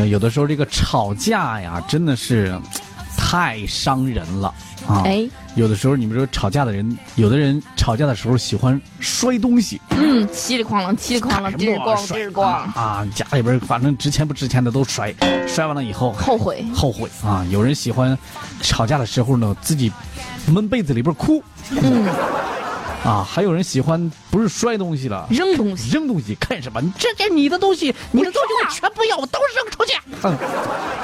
呀，有的时候这个吵架呀，真的是太伤人了啊！哎，有的时候你们说吵架的人，有的人吵架的时候喜欢摔东西，嗯，稀里哐啷，稀里哐啷，吱咣摔吱咣，啊！家里边反正值钱不值钱的都摔，摔完了以后后悔。后悔啊！有人喜欢吵架的时候呢，自己闷被子里边哭嗯，啊，还有人喜欢不是摔东西了。扔东西，扔东西干什么？这这你的东西，你的东西我全不要，我都扔出去，嗯，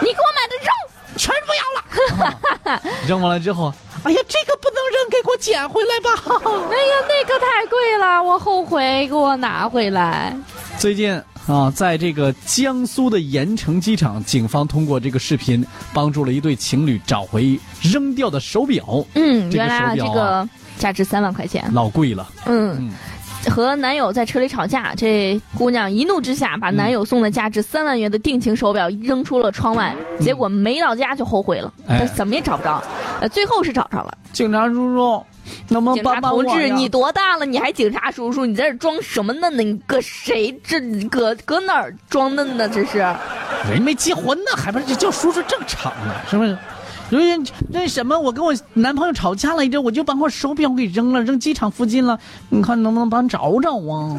你给我买的肉。全不要了。啊 扔完了之后，哎呀，这个不能扔，给我捡回来吧。哎呀，那个太贵了，我后悔，给我拿回来。最近啊，在这个江苏的盐城机场，警方通过这个视频，帮助了一对情侣找回扔掉的手表，嗯，这个原来啊，这个价值三万块钱。老贵了。嗯嗯，和男友在车里吵架，这姑娘一怒之下把男友送的价值三万元的定情手表扔出了窗外，结果没到家就后悔了，哎但怎么也找不着，呃，最后是找着了。警察叔叔，能不能警察帮帮我同志，你多大了？你还警察叔叔？你在这装什么嫩呢？你搁谁这搁搁哪儿装嫩呢？这是。人没结婚呢，还不是叫叔叔正常呢，是不是？人那什么，我跟我男朋友吵架了，一着，我就把我手表给扔了，扔机场附近了。你看能不能帮找找啊？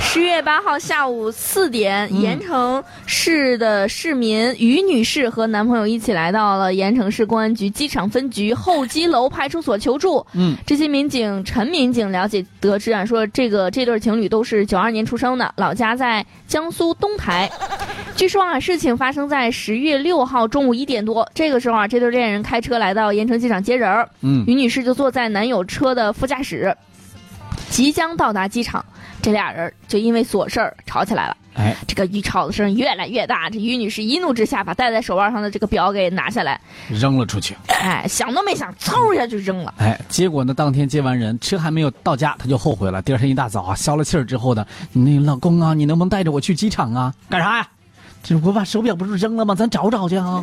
十月八号下午四点，嗯盐城市的市民于女士和男朋友一起来到了盐城市公安局机场分局候机楼派出所求助。嗯，这些民警陈民警了解得知啊，说这个这对情侣都是九二年出生的，老家在江苏东台。据说啊，事情发生在十月六号中午一点多，这个时候啊，这对恋人开车来到盐城机场接人儿，嗯于女士就坐在男友车的副驾驶，即将到达机场，这俩人就因为琐事儿吵起来了。哎，这个于吵的声越来越大，这于女士一怒之下把戴在手腕上的这个表给拿下来，扔了出去。哎，想都没想，嗖一下就扔了。哎，结果呢，当天接完人，车还没有到家，她就后悔了。第二天一大早啊，消了气儿之后呢，那老公啊，你能不能带着我去机场啊？干啥呀？这我把手表不是扔了吗？咱找找去啊！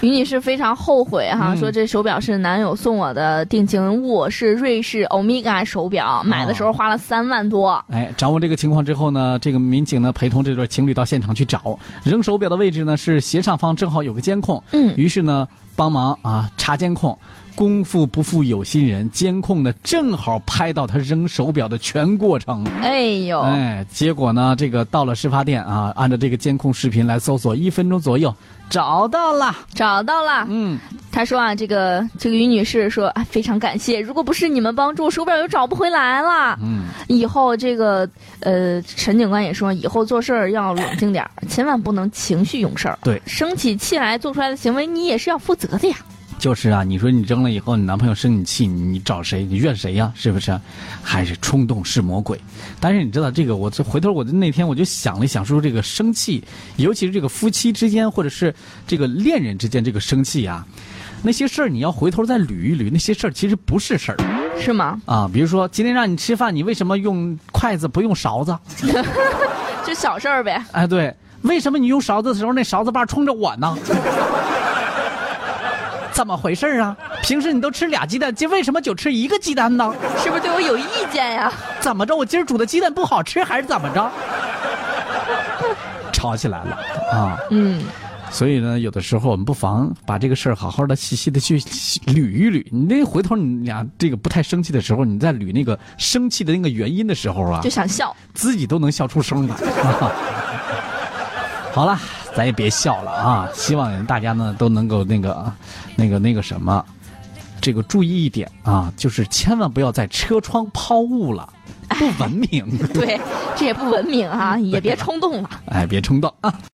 于女士非常后悔哈，嗯说这手表是男友送我的定情物，是瑞士欧米伽手表，买的时候花了三万多。哎，掌握这个情况之后呢，这个民警呢陪同这对情侣到现场去找，扔手表的位置呢是斜上方正好有个监控，嗯于是呢帮忙啊查监控。功夫不负有心人，监控呢正好拍到他扔手表的全过程。哎呦，哎，结果呢，这个到了事发店啊，按照这个监控视频来搜索，一分钟左右找到了。找到了。嗯，他说啊，这个这个于女士说啊，非常感谢，如果不是你们帮助，手表又找不回来了。嗯，以后这个呃，陈警官也说，以后做事儿要冷静点儿，千万不能情绪用事儿。对生起气来做出来的行为，你也是要负责的呀。就是啊，你说你扔了以后，你男朋友生你气，你你找谁？你怨谁呀？是不是？还是冲动是魔鬼？但是你知道这个，我这回头我就那天我就想了一想，说这个生气，尤其是这个夫妻之间或者是这个恋人之间这个生气啊，那些事儿你要回头再捋一捋，那些事儿其实不是事儿是吗？啊。比如说今天让你吃饭，你为什么用筷子不用勺子？就小事儿呗。哎，对，为什么你用勺子的时候那勺子把冲着我呢？怎么回事啊？平时你都吃俩鸡蛋，今为什么就吃一个鸡蛋呢？是不是对我有意见呀？怎么着？我今儿煮的鸡蛋不好吃，还是怎么着？吵起来了啊！嗯，所以呢，有的时候我们不妨把这个事儿好好的、细细的去捋一捋。你那回头你俩这个不太生气的时候，你在捋那个生气的那个原因的时候啊就，想笑。自己都能笑出声来。啊 好了，咱也别笑了啊！希望大家呢都能够那个、那个、那个什么，这个注意一点啊，就是千万不要在车窗抛物了，不文明。对，这也不文明啊，也别冲动了。哎，别冲动啊！